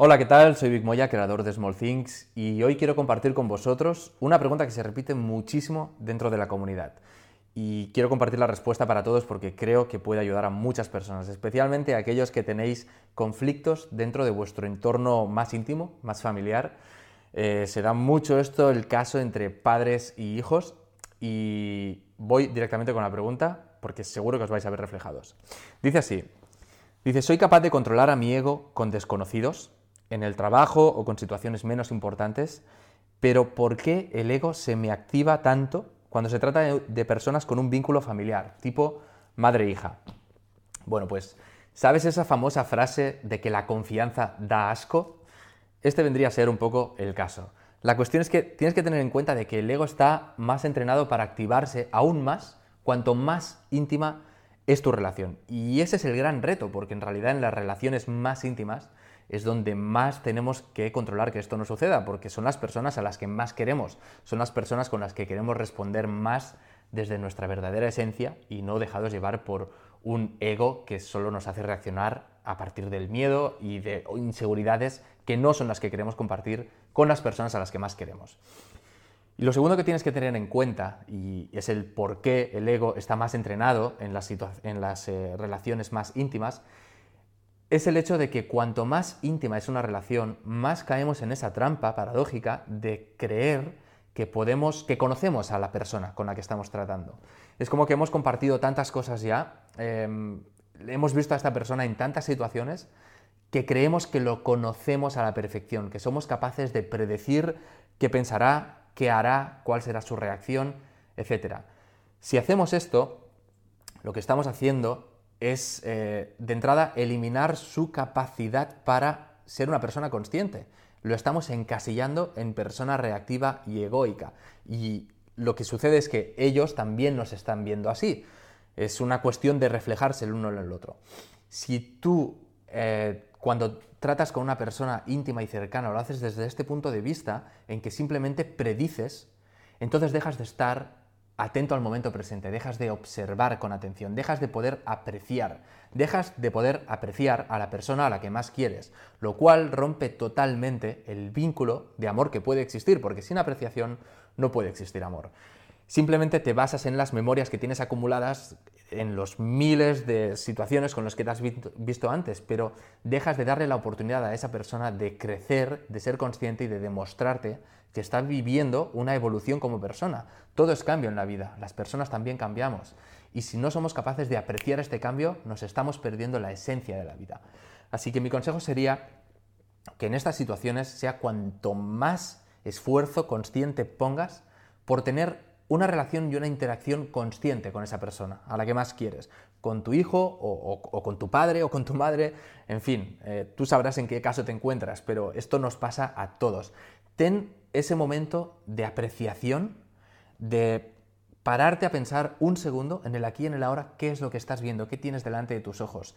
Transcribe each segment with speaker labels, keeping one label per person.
Speaker 1: Hola, ¿qué tal? Soy Vic Moya, creador de Small Things, y hoy quiero compartir con vosotros una pregunta que se repite muchísimo dentro de la comunidad. Y quiero compartir la respuesta para todos porque creo que puede ayudar a muchas personas, especialmente a aquellos que tenéis conflictos dentro de vuestro entorno más íntimo, más familiar. Eh, se da mucho esto, el caso entre padres y hijos, y voy directamente con la pregunta porque seguro que os vais a ver reflejados. Dice así, dice, ¿soy capaz de controlar a mi ego con desconocidos? En el trabajo o con situaciones menos importantes, pero ¿por qué el ego se me activa tanto cuando se trata de, personas con un vínculo familiar, tipo madre-hija? Bueno, pues, ¿sabes esa famosa frase de que la confianza da asco? Este vendría a ser un poco el caso. La cuestión es que tienes que tener en cuenta de que el ego está más entrenado para activarse aún más cuanto más íntima es tu relación. Y ese es el gran reto, porque en realidad en las relaciones más íntimas es donde más tenemos que controlar que esto no suceda, porque son las personas a las que más queremos, son las personas con las que queremos responder más desde nuestra verdadera esencia y no dejados llevar por un ego que solo nos hace reaccionar a partir del miedo y de inseguridades que no son las que queremos compartir con las personas a las que más queremos. Y lo segundo que tienes que tener en cuenta, y es el por qué el ego está más entrenado en las, en las eh, relaciones más íntimas, es el hecho de que cuanto más íntima es una relación, más caemos en esa trampa paradójica de creer que podemos, que conocemos a la persona con la que estamos tratando. Es como que hemos compartido tantas cosas ya, em, hemos visto a esta persona en tantas situaciones que creemos que lo conocemos a la perfección, que somos capaces de predecir qué pensará, qué hará, cuál será su reacción, etc. Si hacemos esto, lo que estamos haciendo es, eh, de entrada, eliminar su capacidad para ser una persona consciente. Lo estamos encasillando en persona reactiva y egoica. Y lo que sucede es que ellos también nos están viendo así. Es una cuestión de reflejarse el uno en el otro. Si tú, eh, cuando tratas con una persona íntima y cercana, lo haces desde este punto de vista, en que simplemente predices, entonces dejas de estar atento al momento presente, dejas de observar con atención, dejas de poder apreciar, dejas de poder apreciar a la persona a la que más quieres, lo cual rompe totalmente el vínculo de amor que puede existir, porque sin apreciación no puede existir amor. Simplemente te basas en las memorias que tienes acumuladas en los miles de situaciones con las que te has visto antes, pero dejas de darle la oportunidad a esa persona de crecer, de ser consciente y de demostrarte que está viviendo una evolución como persona. Todo es cambio en la vida, las personas también cambiamos. Y si no somos capaces de apreciar este cambio, nos estamos perdiendo la esencia de la vida. Así que mi consejo sería que en estas situaciones sea cuanto más esfuerzo consciente pongas por tener una relación y una interacción consciente con esa persona, a la que más quieres, con tu hijo o, con tu padre o con tu madre, en fin, eh, tú sabrás en qué caso te encuentras, pero esto nos pasa a todos. Ten ese momento de apreciación, de pararte a pensar un segundo en el aquí y en el ahora, qué es lo que estás viendo, qué tienes delante de tus ojos,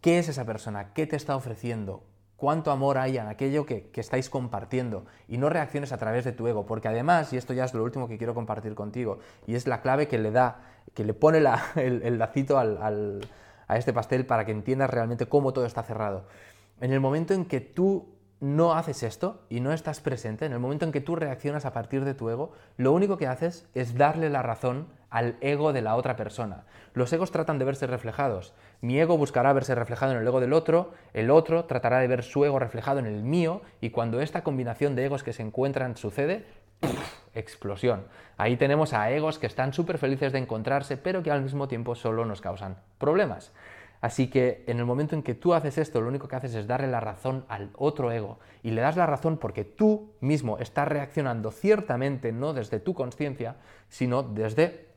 Speaker 1: qué es esa persona, qué te está ofreciendo, cuánto amor hay en aquello que, estáis compartiendo y no reacciones a través de tu ego, porque además, y esto ya es lo último que quiero compartir contigo, y es la clave que le da, que le pone el, lacito a este pastel para que entiendas realmente cómo todo está cerrado. En el momento en que tú no haces esto y no estás presente, en el momento en que tú reaccionas a partir de tu ego, lo único que haces es darle la razón al ego de la otra persona. Los egos tratan de verse reflejados. Mi ego buscará verse reflejado en el ego del otro, el otro tratará de ver su ego reflejado en el mío, y cuando esta combinación de egos que se encuentran sucede, explosión. Ahí tenemos a egos que están súper felices de encontrarse, pero que al mismo tiempo solo nos causan problemas. Así que en el momento en que tú haces esto, lo único que haces es darle la razón al otro ego. Y le das la razón porque tú mismo estás reaccionando ciertamente no desde tu conciencia, sino desde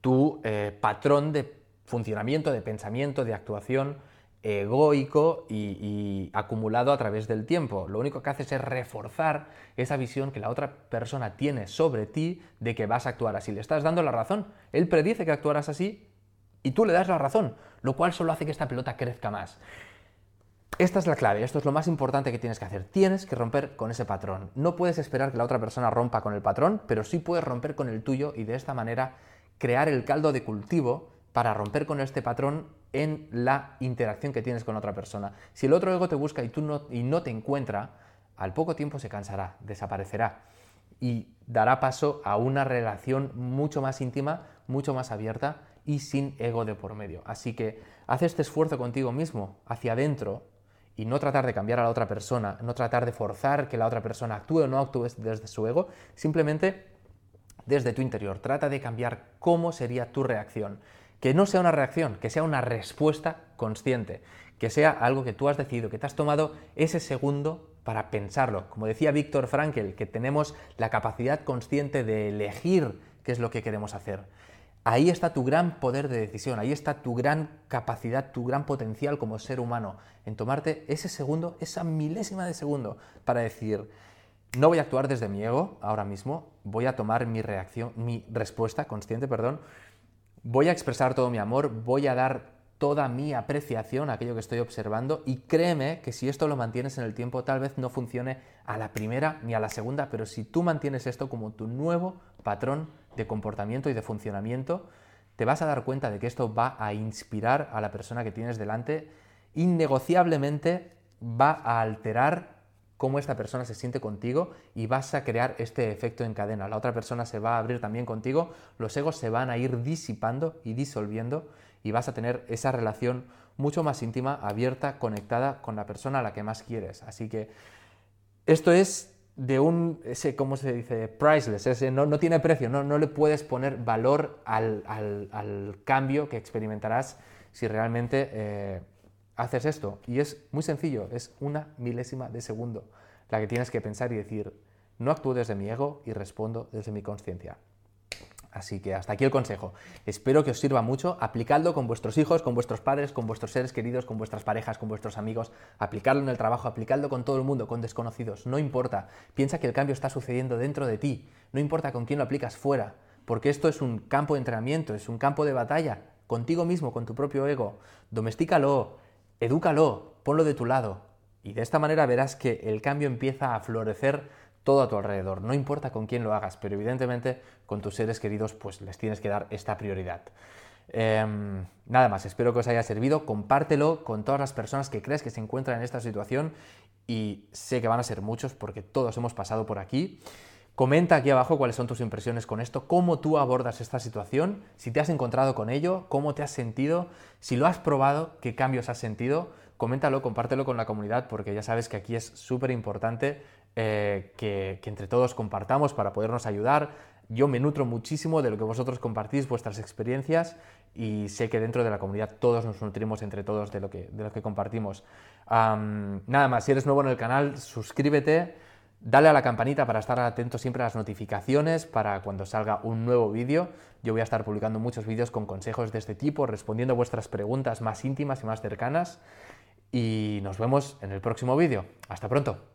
Speaker 1: tu eh, patrón de funcionamiento, de pensamiento, de actuación egoico y, y, acumulado a través del tiempo. Lo único que haces es reforzar esa visión que la otra persona tiene sobre ti de que vas a actuar así. Le estás dando la razón. Él predice que actuarás así y tú le das la razón, lo cual solo hace que esta pelota crezca más. Esta es la clave, esto es lo más importante que tienes que hacer. Tienes que romper con ese patrón. No puedes esperar que la otra persona rompa con el patrón, pero sí puedes romper con el tuyo y de esta manera crear el caldo de cultivo para romper con este patrón en la interacción que tienes con otra persona. Si el otro ego te busca y tú no, y no te encuentra, al poco tiempo se cansará, desaparecerá y dará paso a una relación mucho más íntima, mucho más abierta y sin ego de por medio. Así que haz este esfuerzo contigo mismo, hacia adentro, y no tratar de cambiar a la otra persona, no tratar de forzar que la otra persona actúe o no actúe desde su ego, simplemente desde tu interior. Trata de cambiar cómo sería tu reacción. Que no sea una reacción, que sea una respuesta consciente, que sea algo que tú has decidido, que te has tomado ese segundo para pensarlo. Como decía Víctor Frankel, que tenemos la capacidad consciente de elegir qué es lo que queremos hacer. Ahí está tu gran poder de decisión, ahí está tu gran capacidad, tu gran potencial como ser humano, en tomarte ese segundo, esa milésima de segundo, para decir, no voy a actuar desde mi ego ahora mismo, voy a tomar mi reacción, mi respuesta consciente, perdón, voy a expresar todo mi amor, voy a dar toda mi apreciación a aquello que estoy observando y créeme que si esto lo mantienes en el tiempo tal vez no funcione a la primera ni a la segunda, pero si tú mantienes esto como tu nuevo patrón de comportamiento y de funcionamiento, te vas a dar cuenta de que esto va a inspirar a la persona que tienes delante, innegociablemente va a alterar cómo esta persona se siente contigo y vas a crear este efecto en cadena. La otra persona se va a abrir también contigo, los egos se van a ir disipando y disolviendo y vas a tener esa relación mucho más íntima, abierta, conectada con la persona a la que más quieres. Así que esto es de un, ese, ¿cómo se dice? Priceless, ese, no, no tiene precio, no, no le puedes poner valor al, al, cambio que experimentarás si realmente eh, haces esto. Y es muy sencillo, es una milésima de segundo la que tienes que pensar y decir, no actúo desde mi ego y respondo desde mi conciencia. Así que hasta aquí el consejo. Espero que os sirva mucho. Aplicadlo con vuestros hijos, con vuestros padres, con vuestros seres queridos, con vuestras parejas, con vuestros amigos. Aplicadlo en el trabajo, aplicadlo con todo el mundo, con desconocidos. No importa. Piensa que el cambio está sucediendo dentro de ti. No importa con quién lo aplicas fuera. Porque esto es un campo de entrenamiento, es un campo de batalla. Contigo mismo, con tu propio ego. Domestícalo, edúcalo, ponlo de tu lado. Y de esta manera verás que el cambio empieza a florecer todo a tu alrededor. No importa con quién lo hagas, pero evidentemente con tus seres queridos pues les tienes que dar esta prioridad. Em, nada más, espero que os haya servido. Compártelo con todas las personas que crees que se encuentran en esta situación y sé que van a ser muchos porque todos hemos pasado por aquí. Comenta aquí abajo cuáles son tus impresiones con esto, cómo tú abordas esta situación, si te has encontrado con ello, cómo te has sentido, si lo has probado, qué cambios has sentido. Coméntalo, compártelo con la comunidad porque ya sabes que aquí es súper importante eh, que, entre todos compartamos para podernos ayudar. Yo me nutro muchísimo de lo que vosotros compartís, vuestras experiencias, y sé que dentro de la comunidad todos nos nutrimos entre todos de lo que, de lo que compartimos. nada más, si eres nuevo en el canal, suscríbete, dale a la campanita para estar atento siempre a las notificaciones para cuando salga un nuevo vídeo. Yo voy a estar publicando muchos vídeos con consejos de este tipo, respondiendo a vuestras preguntas más íntimas y más cercanas. Y nos vemos en el próximo vídeo. Hasta pronto.